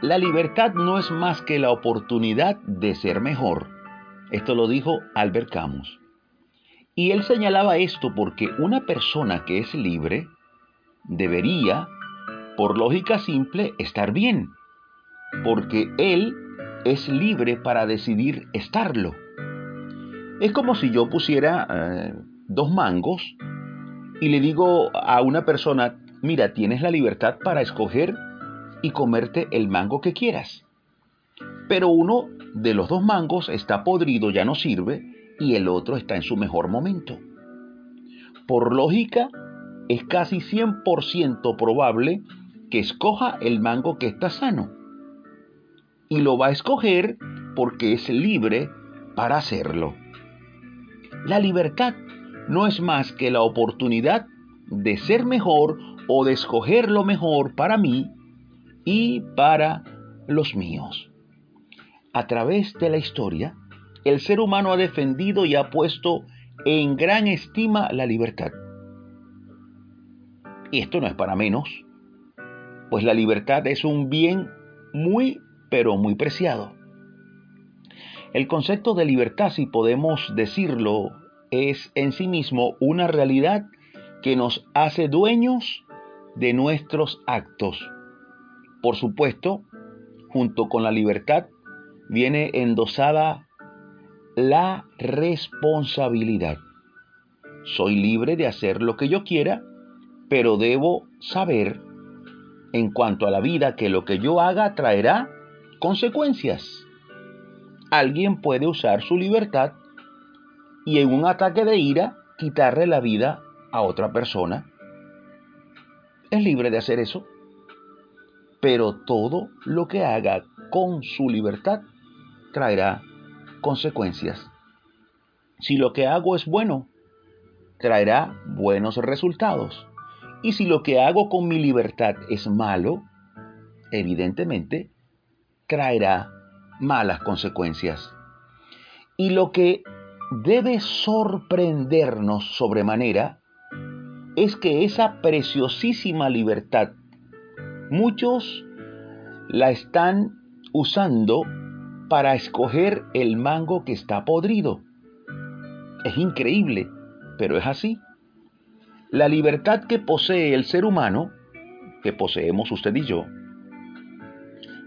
La libertad no es más que la oportunidad de ser mejor. Esto lo dijo Albert Camus. Y él señalaba esto porque una persona que es libre debería, por lógica simple, estar bien, porque él es libre para decidir estarlo. Es como si yo pusiera eh, dos mangos y le digo a una persona, mira, tienes la libertad para escoger y comerte el mango que quieras. Pero uno de los dos mangos está podrido, ya no sirve, y el otro está en su mejor momento. Por lógica, es casi 100% probable que escoja el mango que está sano. Y lo va a escoger porque es libre para hacerlo. La libertad no es más que la oportunidad de ser mejor o de escoger lo mejor para mí y para los míos. A través de la historia, el ser humano ha defendido y ha puesto en gran estima la libertad. Y esto no es para menos, pues la libertad es un bien muy, pero muy preciado. El concepto de libertad, si podemos decirlo, es en sí mismo una realidad que nos hace dueños de nuestros actos. Por supuesto, junto con la libertad viene endosada la responsabilidad. Soy libre de hacer lo que yo quiera, pero debo saber en cuanto a la vida que lo que yo haga traerá consecuencias. Alguien puede usar su libertad y en un ataque de ira quitarle la vida a otra persona. Es libre de hacer eso, pero todo lo que haga con su libertad traerá consecuencias. Si lo que hago es bueno, traerá buenos resultados. Y si lo que hago con mi libertad es malo, evidentemente traerá malas consecuencias. Y lo que debe sorprendernos sobremanera es que esa preciosísima libertad muchos la están usando para escoger el mango que está podrido. Es increíble, pero es así. La libertad que posee el ser humano, que poseemos usted y yo,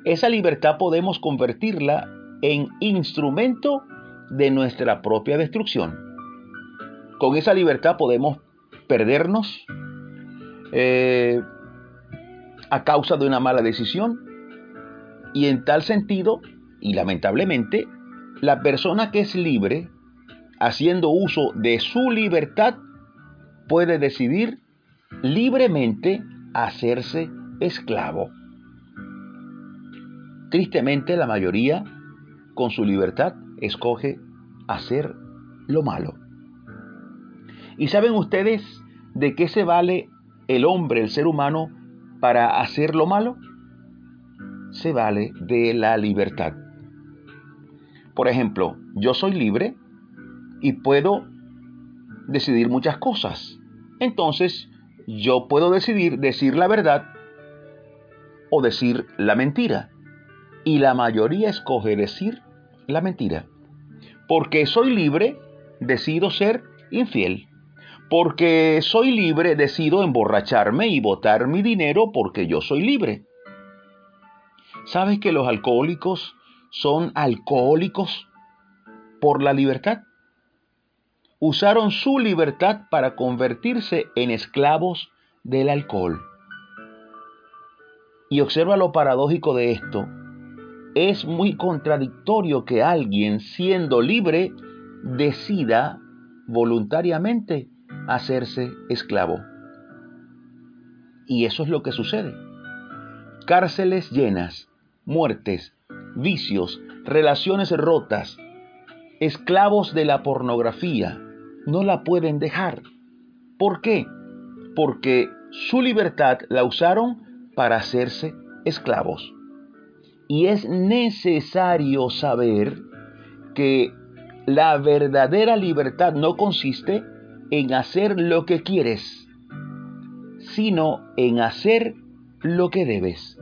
esa libertad podemos convertirla en instrumento de nuestra propia destrucción. Con esa libertad podemos perdernos eh, a causa de una mala decisión y en tal sentido y lamentablemente, la persona que es libre, haciendo uso de su libertad, puede decidir libremente hacerse esclavo. Tristemente, la mayoría, con su libertad, escoge hacer lo malo. ¿Y saben ustedes de qué se vale el hombre, el ser humano, para hacer lo malo? Se vale de la libertad. Por ejemplo, yo soy libre y puedo decidir muchas cosas. Entonces, yo puedo decidir decir la verdad o decir la mentira. Y la mayoría escoge decir la mentira. Porque soy libre, decido ser infiel. Porque soy libre, decido emborracharme y botar mi dinero porque yo soy libre. ¿Sabes que los alcohólicos son alcohólicos por la libertad. Usaron su libertad para convertirse en esclavos del alcohol. Y observa lo paradójico de esto. Es muy contradictorio que alguien siendo libre decida voluntariamente hacerse esclavo. Y eso es lo que sucede. Cárceles llenas, muertes, vicios, relaciones rotas, esclavos de la pornografía, no la pueden dejar. ¿Por qué? Porque su libertad la usaron para hacerse esclavos. Y es necesario saber que la verdadera libertad no consiste en hacer lo que quieres, sino en hacer lo que debes.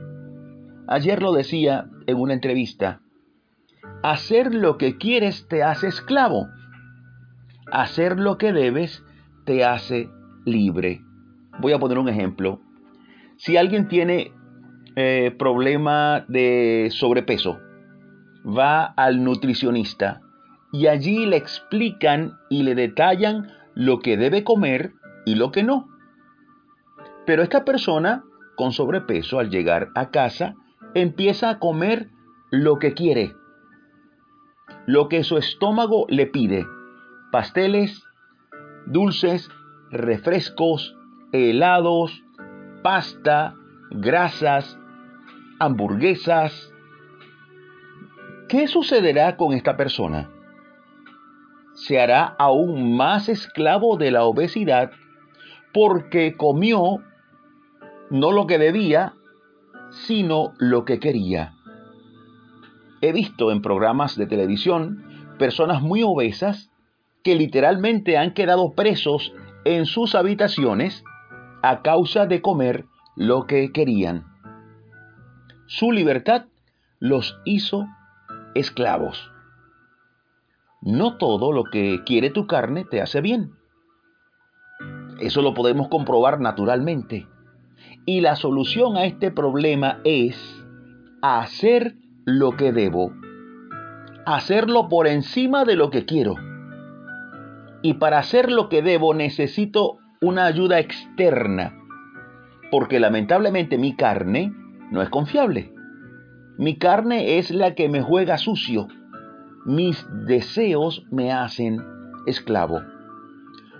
Ayer lo decía en una entrevista, hacer lo que quieres te hace esclavo, hacer lo que debes te hace libre. Voy a poner un ejemplo. Si alguien tiene eh, problema de sobrepeso, va al nutricionista y allí le explican y le detallan lo que debe comer y lo que no. Pero esta persona con sobrepeso al llegar a casa empieza a comer lo que quiere, lo que su estómago le pide, pasteles, dulces, refrescos, helados, pasta, grasas, hamburguesas. ¿Qué sucederá con esta persona? Se hará aún más esclavo de la obesidad porque comió no lo que debía, sino lo que quería. He visto en programas de televisión personas muy obesas que literalmente han quedado presos en sus habitaciones a causa de comer lo que querían. Su libertad los hizo esclavos. No todo lo que quiere tu carne te hace bien. Eso lo podemos comprobar naturalmente. Y la solución a este problema es hacer lo que debo. Hacerlo por encima de lo que quiero. Y para hacer lo que debo necesito una ayuda externa. Porque lamentablemente mi carne no es confiable. Mi carne es la que me juega sucio. Mis deseos me hacen esclavo.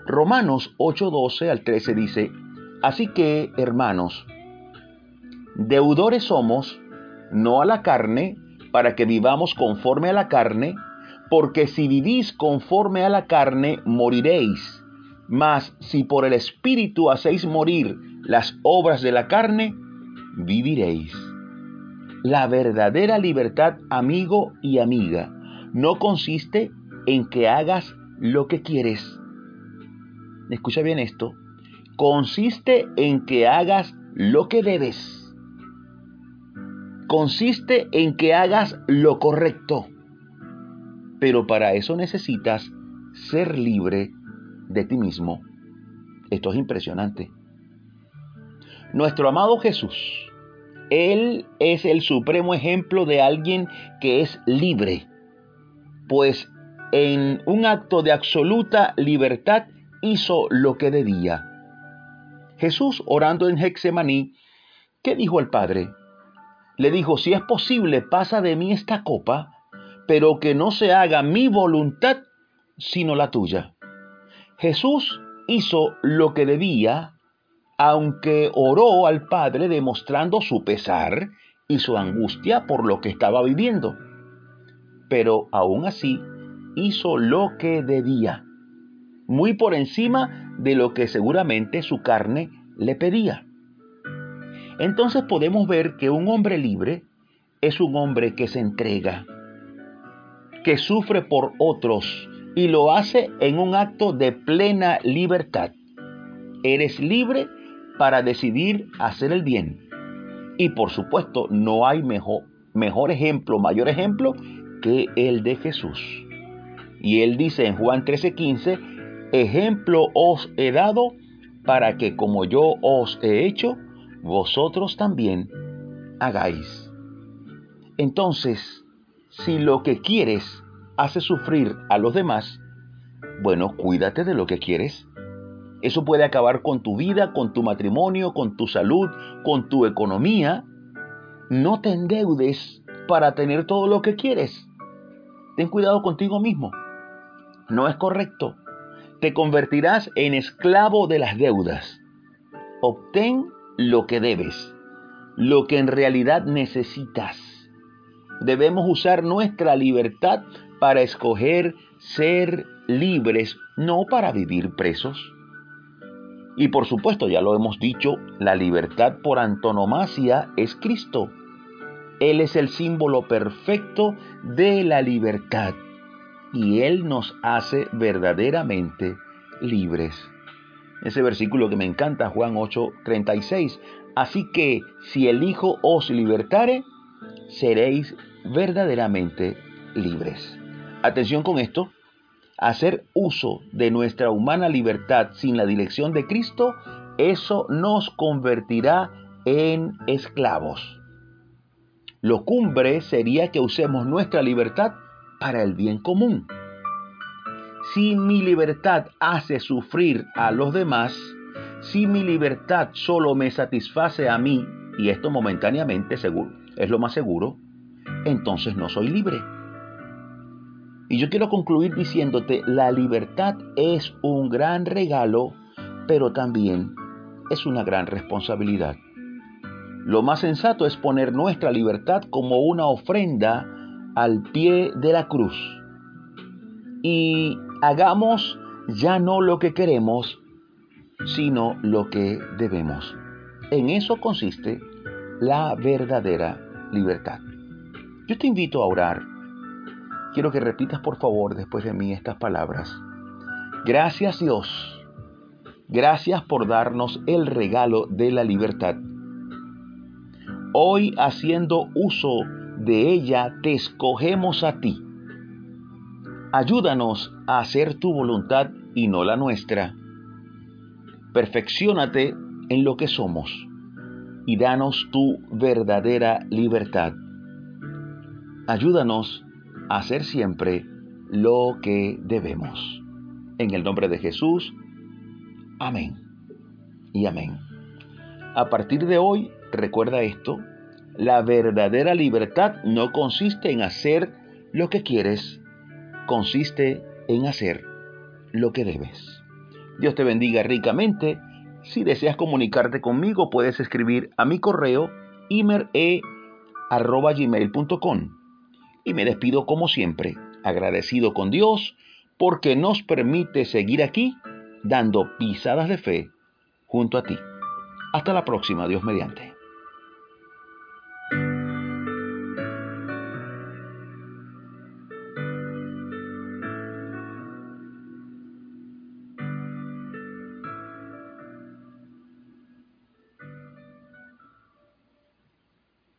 Romanos 8:12 al 13 dice, Así que, hermanos, deudores somos, no a la carne, para que vivamos conforme a la carne, porque si vivís conforme a la carne, moriréis. Mas si por el Espíritu hacéis morir las obras de la carne, viviréis. La verdadera libertad, amigo y amiga, no consiste en que hagas lo que quieres. Escucha bien esto consiste en que hagas lo que debes. Consiste en que hagas lo correcto. Pero para eso necesitas ser libre de ti mismo. Esto es impresionante. Nuestro amado Jesús, Él es el supremo ejemplo de alguien que es libre, pues en un acto de absoluta libertad hizo lo que debía Jesús orando en Hexemaní, ¿qué dijo el Padre? Le dijo, si es posible, pasa de mí esta copa, pero que no se haga mi voluntad, sino la tuya. Jesús hizo lo que debía, aunque oró al Padre demostrando su pesar y su angustia por lo que estaba viviendo. Pero aún así hizo lo que debía muy por encima de lo que seguramente su carne le pedía. Entonces podemos ver que un hombre libre es un hombre que se entrega, que sufre por otros y lo hace en un acto de plena libertad. Eres libre para decidir hacer el bien. Y por supuesto no hay mejor, mejor ejemplo, mayor ejemplo que el de Jesús. Y él dice en Juan 13:15, Ejemplo os he dado para que como yo os he hecho, vosotros también hagáis. Entonces, si lo que quieres hace sufrir a los demás, bueno, cuídate de lo que quieres. Eso puede acabar con tu vida, con tu matrimonio, con tu salud, con tu economía. No te endeudes para tener todo lo que quieres. Ten cuidado contigo mismo. No es correcto te convertirás en esclavo de las deudas. Obtén lo que debes, lo que en realidad necesitas. Debemos usar nuestra libertad para escoger ser libres, no para vivir presos. Y por supuesto, ya lo hemos dicho, la libertad por antonomasia es Cristo. Él es el símbolo perfecto de la libertad y Él nos hace verdaderamente libres. Ese versículo que me encanta, Juan 8:36. Así que si el Hijo os libertare, seréis verdaderamente libres. Atención con esto, hacer uso de nuestra humana libertad sin la dirección de Cristo, eso nos convertirá en esclavos. Lo cumbre sería que usemos nuestra libertad para el bien común. Si mi libertad hace sufrir a los demás, si mi libertad solo me satisface a mí, y esto momentáneamente seguro, es lo más seguro, entonces no soy libre. Y yo quiero concluir diciéndote, la libertad es un gran regalo, pero también es una gran responsabilidad. Lo más sensato es poner nuestra libertad como una ofrenda al pie de la cruz. Y hagamos ya no lo que queremos, sino lo que debemos. En eso consiste la verdadera libertad. Yo te invito a orar. Quiero que repitas por favor después de mí estas palabras. Gracias Dios. Gracias por darnos el regalo de la libertad. Hoy haciendo uso de ella te escogemos a ti. Ayúdanos a hacer tu voluntad y no la nuestra. Perfecciónate en lo que somos y danos tu verdadera libertad. Ayúdanos a hacer siempre lo que debemos. En el nombre de Jesús, amén y amén. A partir de hoy, recuerda esto, la verdadera libertad no consiste en hacer lo que quieres, consiste en hacer lo que debes. Dios te bendiga ricamente. Si deseas comunicarte conmigo, puedes escribir a mi correo imer.gmail.com. Y me despido como siempre, agradecido con Dios porque nos permite seguir aquí dando pisadas de fe junto a ti. Hasta la próxima, Dios mediante.